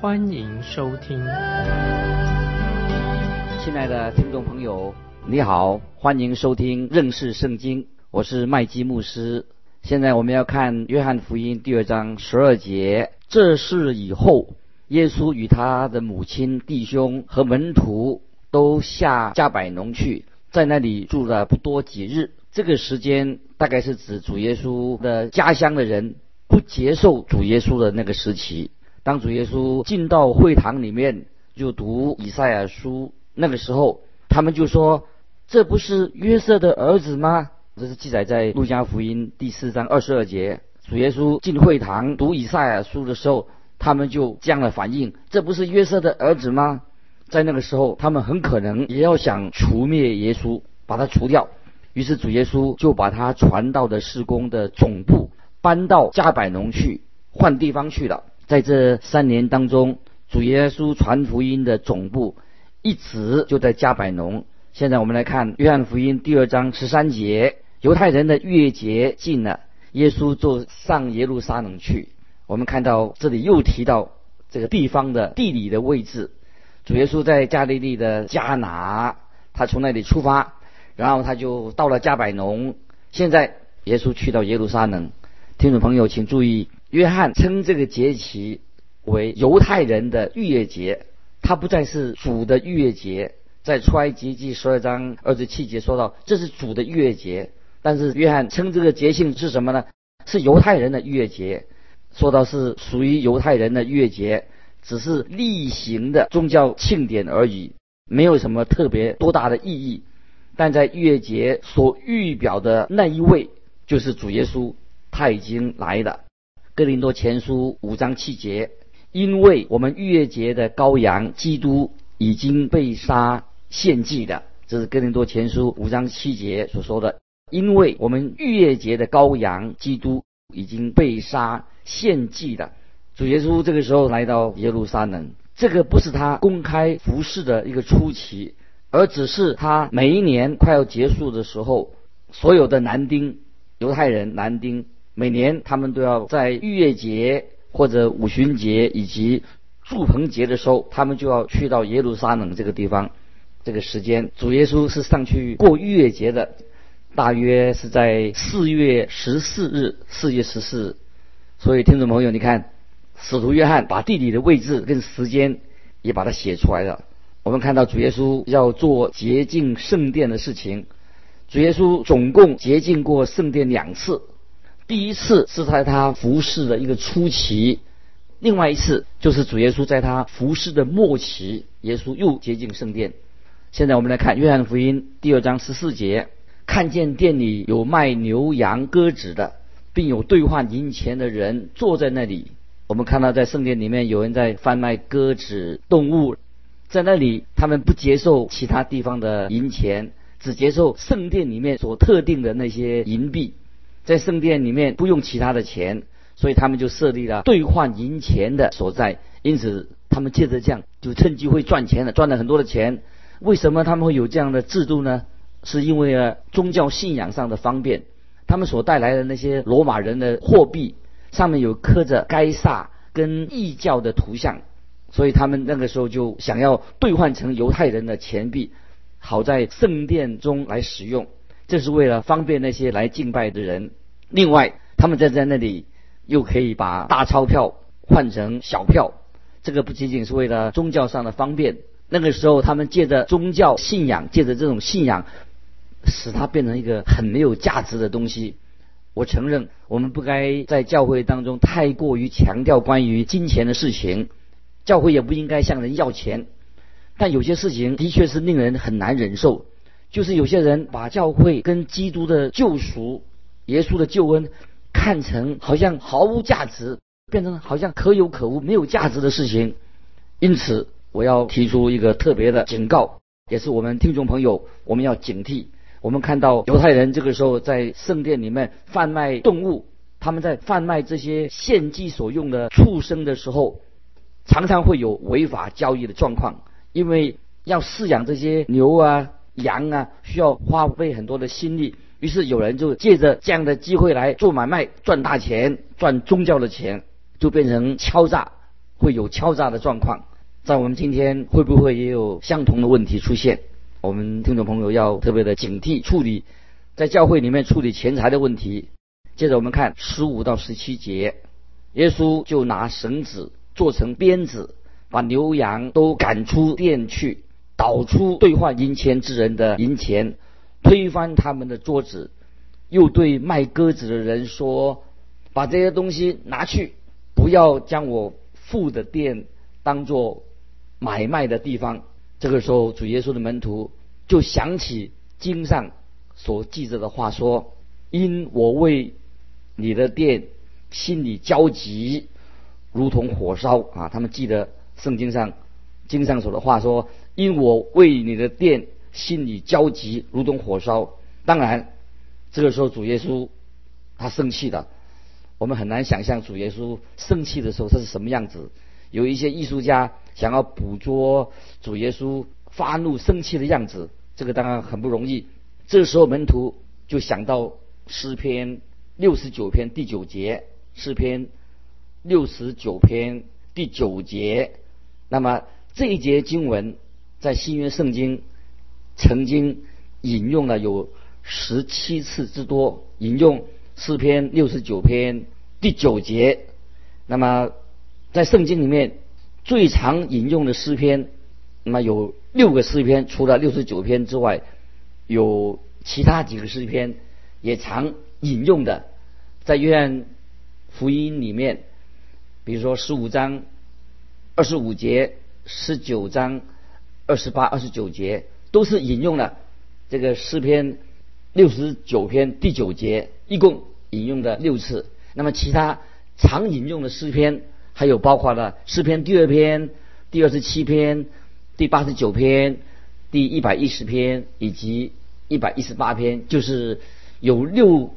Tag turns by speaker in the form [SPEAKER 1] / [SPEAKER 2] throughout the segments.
[SPEAKER 1] 欢迎收听。
[SPEAKER 2] 亲爱的听众朋友，你好，欢迎收听认识圣经，我是麦基牧师。现在我们要看约翰福音第二章十二节。这事以后，耶稣与他的母亲、弟兄和门徒都下加百农去，在那里住了不多几日。这个时间大概是指主耶稣的家乡的人不接受主耶稣的那个时期。当主耶稣进到会堂里面，就读以赛亚书，那个时候他们就说：“这不是约瑟的儿子吗？”这是记载在路加福音第四章二十二节。主耶稣进会堂读以赛亚书的时候，他们就这样的反应：这不是约瑟的儿子吗？在那个时候，他们很可能也要想除灭耶稣，把他除掉。于是主耶稣就把他传道的事工的总部搬到加百农去，换地方去了。在这三年当中，主耶稣传福音的总部一直就在加百农。现在我们来看约翰福音第二章十三节。犹太人的月节近了，耶稣就上耶路撒冷去。我们看到这里又提到这个地方的地理的位置。主耶稣在加利利的加拿，他从那里出发，然后他就到了加百农。现在耶稣去到耶路撒冷。听众朋友，请注意，约翰称这个节期为犹太人的逾越节，它不再是主的逾越节。在出埃及记十二章二十七节说到，这是主的逾越节。但是约翰称这个节庆是什么呢？是犹太人的逾越节，说到是属于犹太人的逾越节，只是例行的宗教庆典而已，没有什么特别多大的意义。但在逾越节所预表的那一位，就是主耶稣，他已经来了。哥林多前书五章七节，因为我们逾越节的羔羊基督已经被杀献祭的，这是哥林多前书五章七节所说的。因为我们逾越节的羔羊基督已经被杀献祭了，主耶稣这个时候来到耶路撒冷，这个不是他公开服侍的一个初期，而只是他每一年快要结束的时候，所有的男丁犹太人男丁每年他们都要在逾越节或者五旬节以及祝棚节的时候，他们就要去到耶路撒冷这个地方，这个时间主耶稣是上去过逾越节的。大约是在四月十四日，四月十四日。所以听众朋友，你看，使徒约翰把地理的位置跟时间也把它写出来了。我们看到主耶稣要做洁净圣殿的事情，主耶稣总共洁净过圣殿两次。第一次是在他服侍的一个初期，另外一次就是主耶稣在他服侍的末期，耶稣又接近圣殿。现在我们来看约翰福音第二章十四节。看见店里有卖牛羊鸽子的，并有兑换银钱的人坐在那里。我们看到在圣殿里面有人在贩卖鸽子动物，在那里他们不接受其他地方的银钱，只接受圣殿里面所特定的那些银币。在圣殿里面不用其他的钱，所以他们就设立了兑换银钱的所在。因此他们借着这样就趁机会赚钱了，赚了很多的钱。为什么他们会有这样的制度呢？是因为啊宗教信仰上的方便，他们所带来的那些罗马人的货币上面有刻着该撒跟异教的图像，所以他们那个时候就想要兑换成犹太人的钱币，好在圣殿中来使用。这是为了方便那些来敬拜的人。另外，他们在在那里又可以把大钞票换成小票，这个不仅仅是为了宗教上的方便。那个时候，他们借着宗教信仰，借着这种信仰。使它变成一个很没有价值的东西。我承认，我们不该在教会当中太过于强调关于金钱的事情，教会也不应该向人要钱。但有些事情的确是令人很难忍受，就是有些人把教会跟基督的救赎、耶稣的救恩看成好像毫无价值，变成好像可有可无、没有价值的事情。因此，我要提出一个特别的警告，也是我们听众朋友我们要警惕。我们看到犹太人这个时候在圣殿里面贩卖动物，他们在贩卖这些献祭所用的畜生的时候，常常会有违法交易的状况，因为要饲养这些牛啊、羊啊，需要花费很多的心力。于是有人就借着这样的机会来做买卖，赚大钱，赚宗教的钱，就变成敲诈，会有敲诈的状况。在我们今天会不会也有相同的问题出现？我们听众朋友要特别的警惕处理，在教会里面处理钱财的问题。接着我们看十五到十七节，耶稣就拿绳子做成鞭子，把牛羊都赶出店去，倒出兑换银钱之人的银钱。推翻他们的桌子，又对卖鸽子的人说：“把这些东西拿去，不要将我父的店当做买卖的地方。”这个时候，主耶稣的门徒就想起经上所记着的话说：“因我为你的店心里焦急，如同火烧。”啊，他们记得圣经上经上所的话说：“因我为你的店。”心里焦急，如同火烧。当然，这个时候主耶稣他生气的，我们很难想象主耶稣生气的时候他是什么样子。有一些艺术家想要捕捉主耶稣发怒生气的样子，这个当然很不容易。这个时候门徒就想到诗篇六十九篇第九节，诗篇六十九篇第九节。那么这一节经文在新约圣经。曾经引用了有十七次之多，引用诗篇六十九篇第九节。那么在圣经里面最常引用的诗篇，那么有六个诗篇，除了六十九篇之外，有其他几个诗篇也常引用的。在约翰福音里面，比如说十五章二十五节，十九章二十八、二十九节。都是引用了这个诗篇六十九篇第九节，一共引用的六次。那么其他常引用的诗篇，还有包括了诗篇第二篇、第二十七篇、第八十九篇、第一百一十篇以及一百一十八篇，就是有六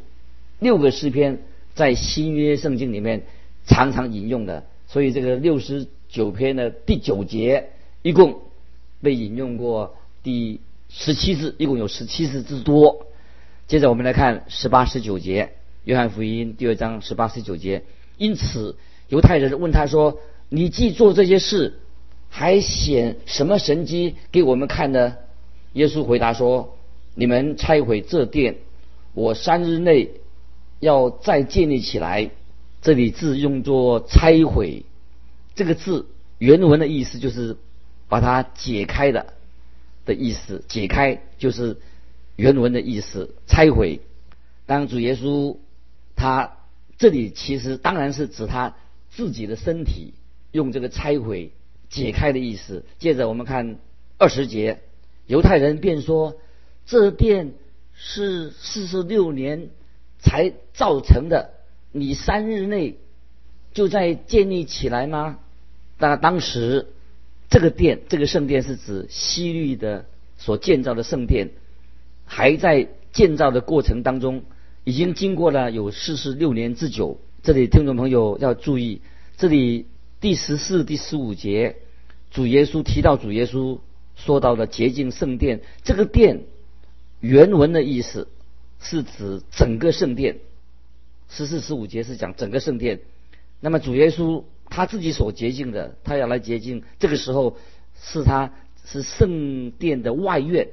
[SPEAKER 2] 六个诗篇在新约圣经里面常常引用的。所以这个六十九篇的第九节，一共被引用过。第十七次，一共有十七次之多。接着我们来看十八、十九节，《约翰福音》第二章十八、十九节。因此，犹太人问他说：“你既做这些事，还显什么神迹给我们看呢？”耶稣回答说：“你们拆毁这殿，我三日内要再建立起来。”这里字用作“拆毁”，这个字原文的意思就是把它解开的。的意思解开就是原文的意思拆毁。当主耶稣他这里其实当然是指他自己的身体，用这个拆毁解开的意思。接着我们看二十节，犹太人便说：这殿是四十六年才造成的，你三日内就在建立起来吗？那当时。这个殿，这个圣殿是指西律的所建造的圣殿，还在建造的过程当中，已经经过了有四十六年之久。这里听众朋友要注意，这里第十四、第十五节，主耶稣提到主耶稣说到的洁净圣殿，这个殿原文的意思是指整个圣殿。十四、十五节是讲整个圣殿，那么主耶稣。他自己所洁净的，他要来洁净。这个时候是他是圣殿的外院。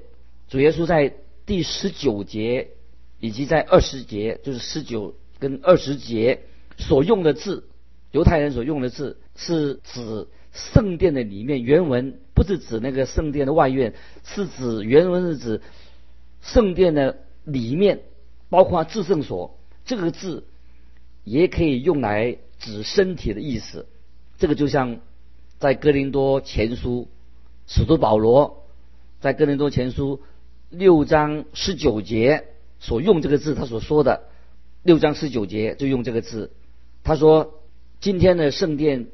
[SPEAKER 2] 主耶稣在第十九节以及在二十节，就是十九跟二十节所用的字，犹太人所用的字是指圣殿的里面。原文不是指那个圣殿的外院，是指原文是指圣殿的里面，包括至圣所。这个字也可以用来。指身体的意思，这个就像在哥林多前书，使徒保罗在哥林多前书六章十九节所用这个字，他所说的六章十九节就用这个字。他说，今天的圣殿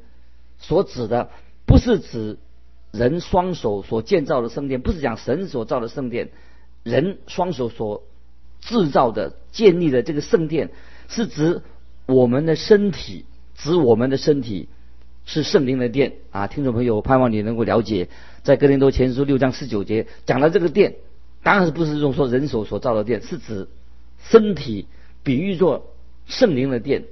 [SPEAKER 2] 所指的不是指人双手所建造的圣殿，不是讲神所造的圣殿，人双手所制造的、建立的这个圣殿，是指我们的身体，指我们的身体是圣灵的殿啊！听众朋友，盼望你能够了解，在哥林多前书六章十九节讲到这个殿，当然不是用说人手所造的殿，是指身体比喻作圣灵的殿。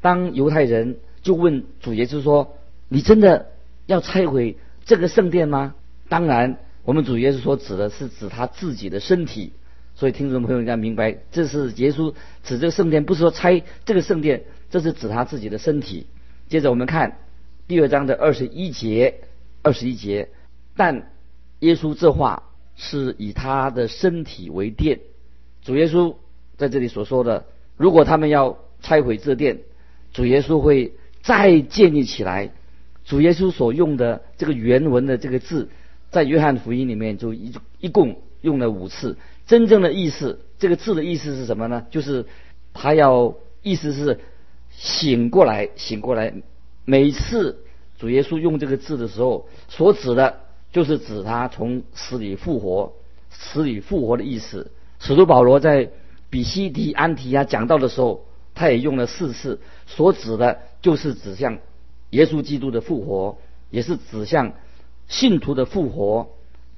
[SPEAKER 2] 当犹太人就问主耶稣说：“你真的要拆毁这个圣殿吗？”当然，我们主耶稣所指的是指他自己的身体。所以听众朋友应该明白，这是耶稣指这个圣殿，不是说拆这个圣殿，这是指他自己的身体。接着我们看第二章的二十一节，二十一节，但耶稣这话是以他的身体为殿。主耶稣在这里所说的，如果他们要拆毁这殿，主耶稣会再建立起来。主耶稣所用的这个原文的这个字，在约翰福音里面就一一共用了五次。真正的意思，这个字的意思是什么呢？就是他要意思是醒过来，醒过来。每次主耶稣用这个字的时候，所指的就是指他从死里复活，死里复活的意思。使徒保罗在比西提安提亚讲到的时候。他也用了四次，所指的就是指向耶稣基督的复活，也是指向信徒的复活。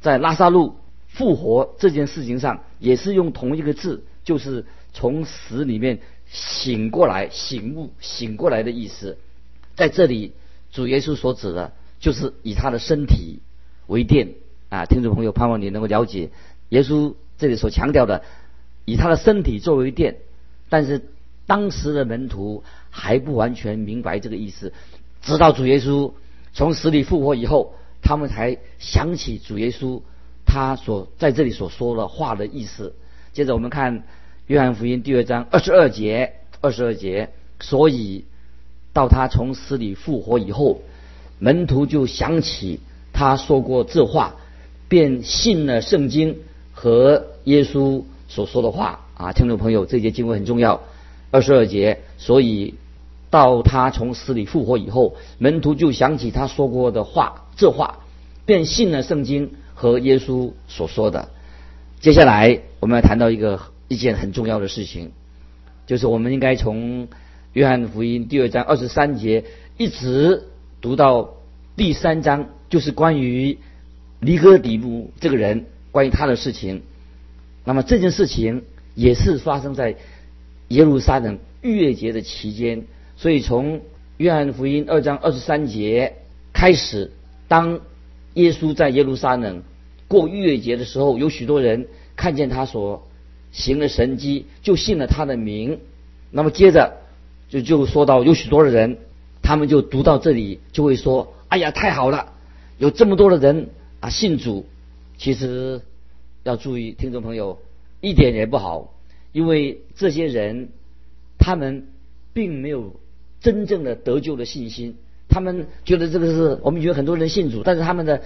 [SPEAKER 2] 在拉萨路复活这件事情上，也是用同一个字，就是从死里面醒过来、醒悟、醒过来的意思。在这里，主耶稣所指的，就是以他的身体为殿啊！听众朋友，盼望你能够了解耶稣这里所强调的，以他的身体作为殿，但是。当时的门徒还不完全明白这个意思，直到主耶稣从死里复活以后，他们才想起主耶稣他所在这里所说的话的意思。接着我们看约翰福音第二章二十二节，二十二节，所以到他从死里复活以后，门徒就想起他说过这话，便信了圣经和耶稣所说的话。啊，听众朋友，这节经文很重要。二十二节，所以到他从死里复活以后，门徒就想起他说过的话，这话便信了圣经和耶稣所说的。接下来我们要谈到一个一件很重要的事情，就是我们应该从约翰福音第二章二十三节一直读到第三章，就是关于尼哥底母这个人，关于他的事情。那么这件事情也是发生在。耶路撒冷逾越节的期间，所以从约翰福音二章二十三节开始，当耶稣在耶路撒冷过逾越节的时候，有许多人看见他所行的神迹，就信了他的名。那么接着就就说到有许多的人，他们就读到这里就会说：“哎呀，太好了，有这么多的人啊信主。”其实要注意，听众朋友一点也不好。因为这些人，他们并没有真正的得救的信心。他们觉得这个是我们觉得很多人信主，但是他们的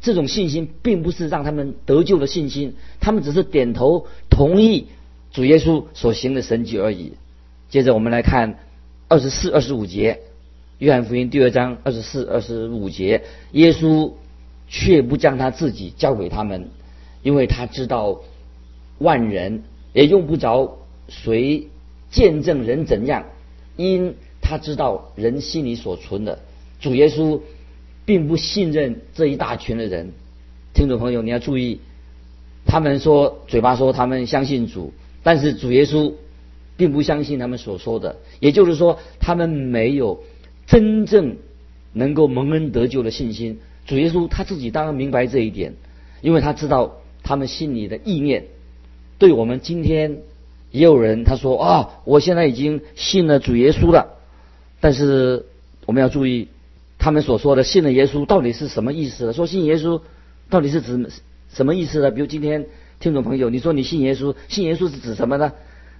[SPEAKER 2] 这种信心并不是让他们得救的信心。他们只是点头同意主耶稣所行的神迹而已。接着我们来看二十四、二十五节，约翰福音第二章二十四、二十五节，耶稣却不将他自己交给他们，因为他知道万人。也用不着谁见证人怎样，因他知道人心里所存的。主耶稣并不信任这一大群的人。听众朋友，你要注意，他们说嘴巴说他们相信主，但是主耶稣并不相信他们所说的。也就是说，他们没有真正能够蒙恩得救的信心。主耶稣他自己当然明白这一点，因为他知道他们心里的意念。对我们今天也有人他说啊，我现在已经信了主耶稣了，但是我们要注意，他们所说的信了耶稣到底是什么意思？说信耶稣到底是指什么意思呢？比如今天听众朋友，你说你信耶稣，信耶稣是指什么呢？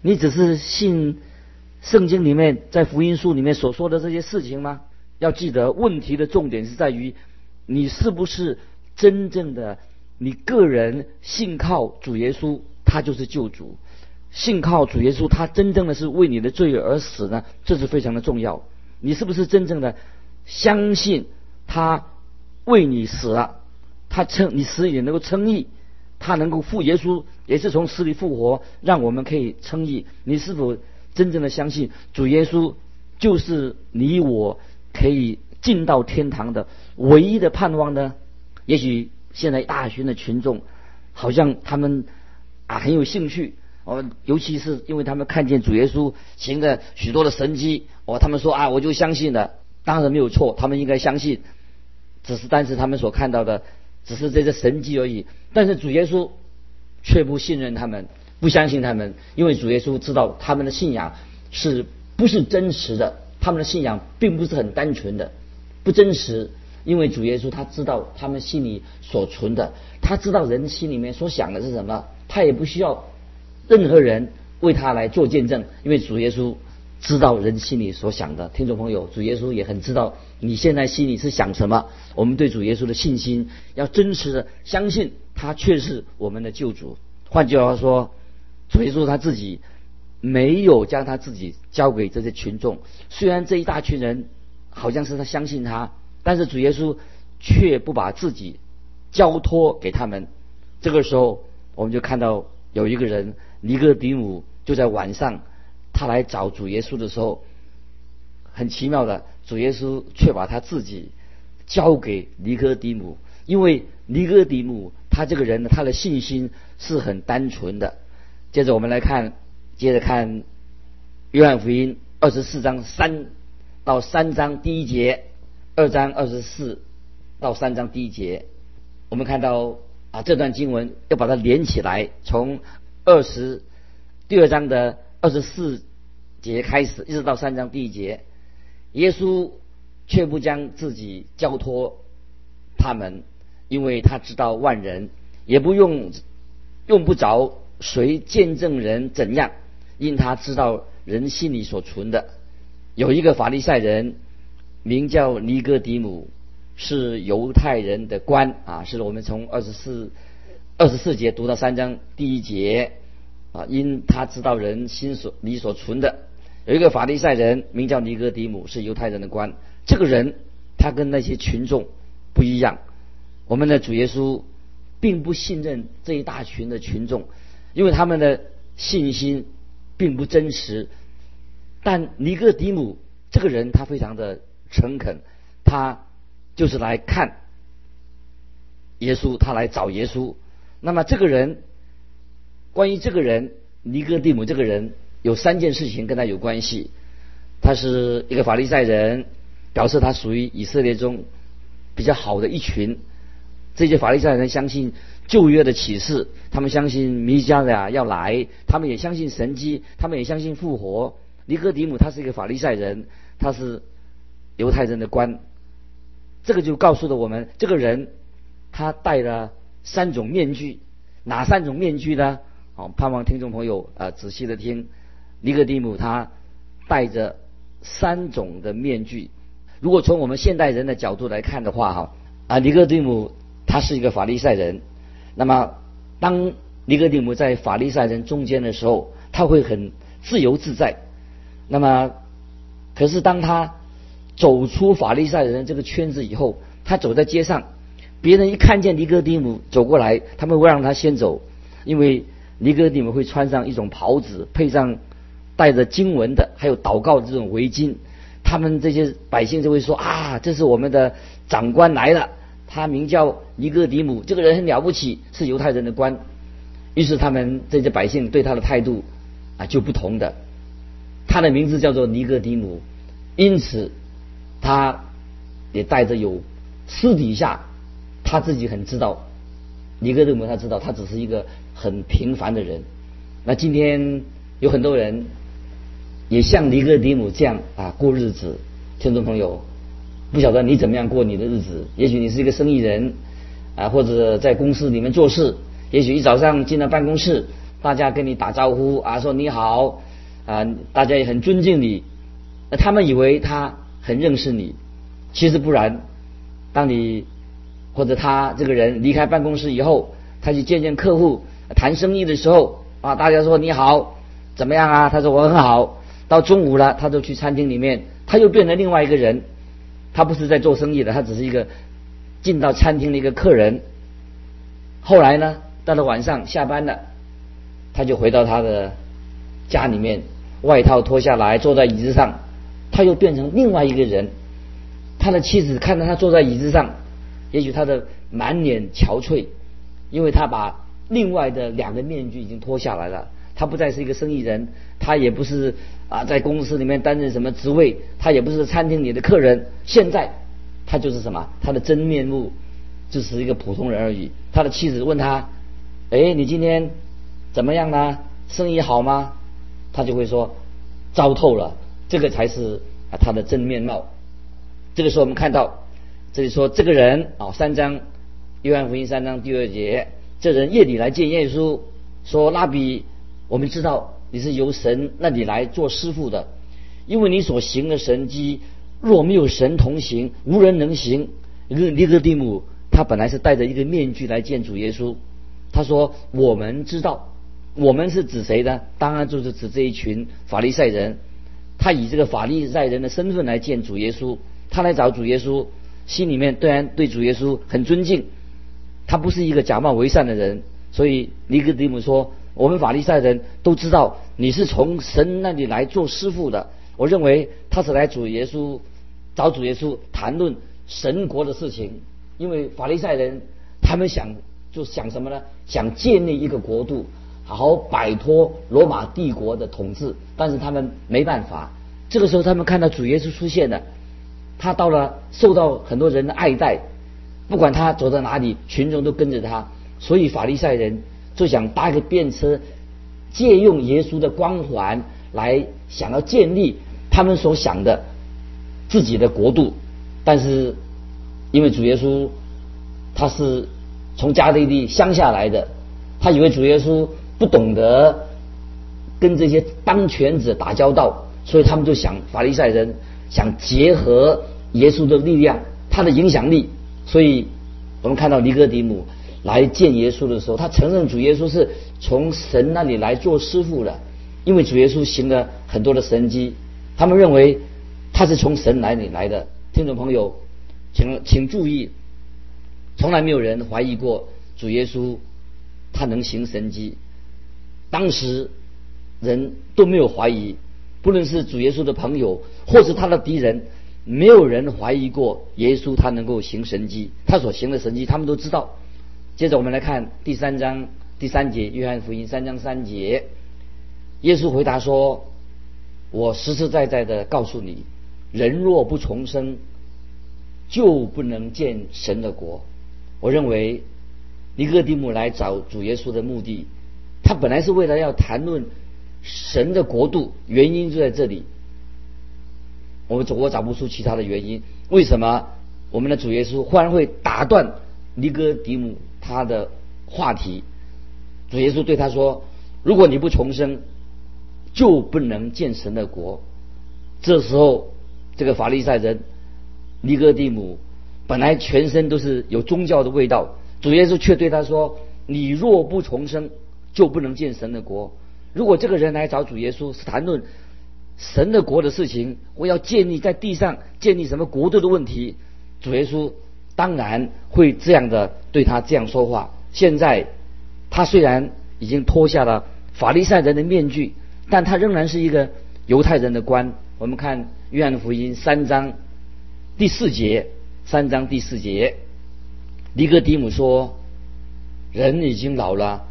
[SPEAKER 2] 你只是信圣经里面在福音书里面所说的这些事情吗？要记得，问题的重点是在于你是不是真正的你个人信靠主耶稣。他就是救主，信靠主耶稣，他真正的是为你的罪而死呢？这是非常的重要。你是不是真正的相信他为你死了，他称你死也能够称义，他能够复耶稣也是从死里复活，让我们可以称义。你是否真正的相信主耶稣就是你我可以进到天堂的唯一的盼望呢？也许现在大群的群众好像他们啊很有兴趣哦，尤其是因为他们看见主耶稣行的许多的神迹哦，他们说啊我就相信了，当然没有错，他们应该相信。只是但是他们所看到的只是这些神迹而已，但是主耶稣却不信任他们，不相信他们，因为主耶稣知道他们的信仰是不是真实的，他们的信仰并不是很单纯的，不真实。因为主耶稣他知道他们心里所存的，他知道人心里面所想的是什么，他也不需要任何人为他来做见证，因为主耶稣知道人心里所想的。听众朋友，主耶稣也很知道你现在心里是想什么。我们对主耶稣的信心要真实的相信他却是我们的救主。换句话说，主耶稣他自己没有将他自己交给这些群众，虽然这一大群人好像是他相信他。但是主耶稣却不把自己交托给他们。这个时候，我们就看到有一个人尼哥底母就在晚上，他来找主耶稣的时候，很奇妙的，主耶稣却把他自己交给尼哥底母，因为尼哥底母他这个人呢，他的信心是很单纯的。接着我们来看，接着看约翰福音二十四章三到三章第一节。二章二十四到三章第一节，我们看到啊这段经文要把它连起来，从二十第二章的二十四节开始，一直到三章第一节，耶稣却不将自己交托他们，因为他知道万人也不用用不着谁见证人怎样，因他知道人心里所存的，有一个法利赛人。名叫尼哥底母，是犹太人的官啊，是我们从二十四二十四节读到三章第一节啊，因他知道人心所里所存的，有一个法利赛人名叫尼哥底母，是犹太人的官。这个人他跟那些群众不一样，我们的主耶稣并不信任这一大群的群众，因为他们的信心并不真实。但尼哥底母这个人他非常的。诚恳，他就是来看耶稣，他来找耶稣。那么这个人，关于这个人尼哥底姆这个人，有三件事情跟他有关系。他是一个法利赛人，表示他属于以色列中比较好的一群。这些法利赛人相信旧约的启示，他们相信弥迦的要来，他们也相信神迹，他们也相信复活。尼哥底姆他是一个法利赛人，他是。犹太人的官，这个就告诉了我们，这个人他戴了三种面具，哪三种面具呢？好，盼望听众朋友啊仔细的听，尼格底姆他戴着三种的面具。如果从我们现代人的角度来看的话，哈啊，尼格底姆他是一个法利赛人，那么当尼格底姆在法利赛人中间的时候，他会很自由自在。那么，可是当他走出法利赛人这个圈子以后，他走在街上，别人一看见尼格底母走过来，他们会让他先走，因为尼哥底母会穿上一种袍子，配上带着经文的，还有祷告的这种围巾，他们这些百姓就会说啊，这是我们的长官来了，他名叫尼哥底母，这个人很了不起，是犹太人的官。于是他们这些百姓对他的态度啊就不同的，他的名字叫做尼哥底母，因此。他也带着有私底下他自己很知道，尼哥底母他知道他只是一个很平凡的人。那今天有很多人也像尼哥底母这样啊过日子，听众朋友，不晓得你怎么样过你的日子？也许你是一个生意人啊，或者在公司里面做事，也许一早上进了办公室，大家跟你打招呼啊，说你好啊，大家也很尊敬你，那他们以为他。很认识你，其实不然。当你或者他这个人离开办公室以后，他去见见客户谈生意的时候啊，大家说你好，怎么样啊？他说我很好。到中午了，他就去餐厅里面，他又变成另外一个人。他不是在做生意的，他只是一个进到餐厅的一个客人。后来呢，到了晚上下班了，他就回到他的家里面，外套脱下来，坐在椅子上，他又变成另外一个人。他的妻子看到他坐在椅子上，也许他的满脸憔悴，因为他把另外的两个面具已经脱下来了。他不再是一个生意人，他也不是啊在公司里面担任什么职位，他也不是餐厅里的客人。现在他就是什么？他的真面目就是一个普通人而已。他的妻子问他：“哎，你今天怎么样呢？生意好吗？”他就会说：“糟透了。”这个才是啊他的真面貌。这个时候我们看到这里说这个人啊，三章约翰福音三章第二节，这人夜里来见耶稣，说：“拉比。”我们知道你是由神那里来做师傅的，因为你所行的神迹，若没有神同行，无人能行。一个尼哥底母，他本来是戴着一个面具来见主耶稣。他说：“我们知道，我们是指谁呢？当然就是指这一群法利赛人。他以这个法利赛人的身份来见主耶稣，他来找主耶稣，心里面当然对主耶稣很尊敬。他不是一个假冒为善的人，所以尼哥底姆说。”我们法利赛人都知道你是从神那里来做师傅的。我认为他是来主耶稣找主耶稣谈论神国的事情，因为法利赛人他们想就想什么呢？想建立一个国度，好好摆脱罗马帝国的统治，但是他们没办法。这个时候他们看到主耶稣出现了，他到了受到很多人的爱戴，不管他走到哪里，群众都跟着他，所以法利赛人。就想搭一个便车，借用耶稣的光环来想要建立他们所想的自己的国度，但是因为主耶稣他是从加利利乡下来的，他以为主耶稣不懂得跟这些当权者打交道，所以他们就想法利赛人想结合耶稣的力量，他的影响力，所以我们看到尼哥底母。来见耶稣的时候，他承认主耶稣是从神那里来做师傅的，因为主耶稣行了很多的神迹，他们认为他是从神哪里来的。听众朋友，请请注意，从来没有人怀疑过主耶稣他能行神迹，当时人都没有怀疑，不论是主耶稣的朋友或是他的敌人，没有人怀疑过耶稣他能够行神迹，他所行的神迹他们都知道。接着我们来看第三章第三节，约翰福音三章三节，耶稣回答说：“我实实在在的告诉你，人若不重生，就不能见神的国。”我认为尼哥底母来找主耶稣的目的，他本来是为了要谈论神的国度，原因就在这里。我们总我找不出其他的原因，为什么我们的主耶稣忽然会打断尼哥底母？他的话题，主耶稣对他说：“如果你不重生，就不能见神的国。”这时候，这个法利赛人尼哥底母本来全身都是有宗教的味道，主耶稣却对他说：“你若不重生，就不能见神的国。”如果这个人来找主耶稣是谈论神的国的事情，我要建立在地上建立什么国度的问题，主耶稣。当然会这样的对他这样说话。现在他虽然已经脱下了法利赛人的面具，但他仍然是一个犹太人的官。我们看约翰福音三章第四节，三章第四节，尼哥底母说：“人已经老了，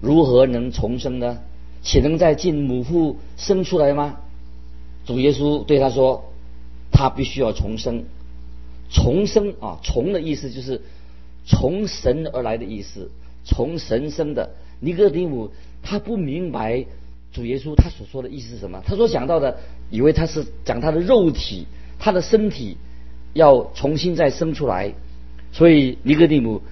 [SPEAKER 2] 如何能重生呢？岂能再进母腹生出来吗？”主耶稣对他说：“他必须要重生。”重生啊，重的意思就是从神而来的意思，从神生的。尼哥底母他不明白主耶稣他所说的意思是什么，他所想到的，以为他是讲他的肉体，他的身体要重新再生出来，所以尼哥底母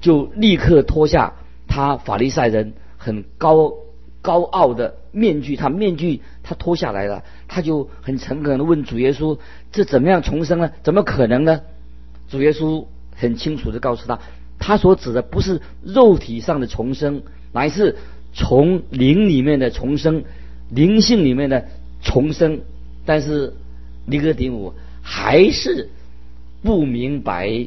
[SPEAKER 2] 就立刻脱下他法利赛人很高高傲的面具，他面具他脱下来了，他就很诚恳的问主耶稣。这怎么样重生呢？怎么可能呢？主耶稣很清楚的告诉他，他所指的不是肉体上的重生，乃是从灵里面的重生，灵性里面的重生。但是尼哥底母还是不明白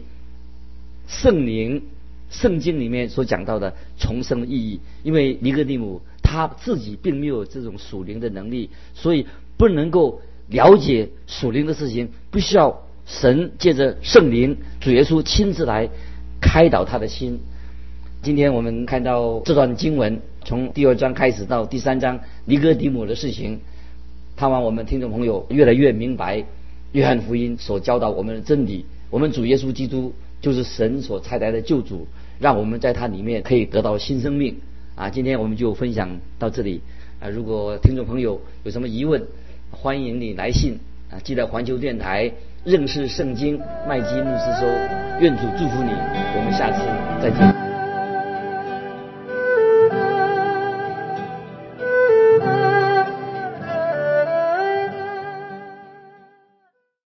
[SPEAKER 2] 圣灵、圣经里面所讲到的重生的意义。因为尼哥底母他自己并没有这种属灵的能力，所以不能够了解属灵的事情，必须要神借着圣灵、主耶稣亲自来开导他的心。今天我们看到这段经文，从第二章开始到第三章尼哥底母的事情，盼望我们听众朋友越来越明白约翰福音所教导我们的真理。我们主耶稣基督就是神所差来的救主，让我们在他里面可以得到新生命。啊，今天我们就分享到这里。啊，如果听众朋友有什么疑问，欢迎你来信。啊，记得环球电台认识圣经麦基牧师说，愿主祝福你。我们下次再见。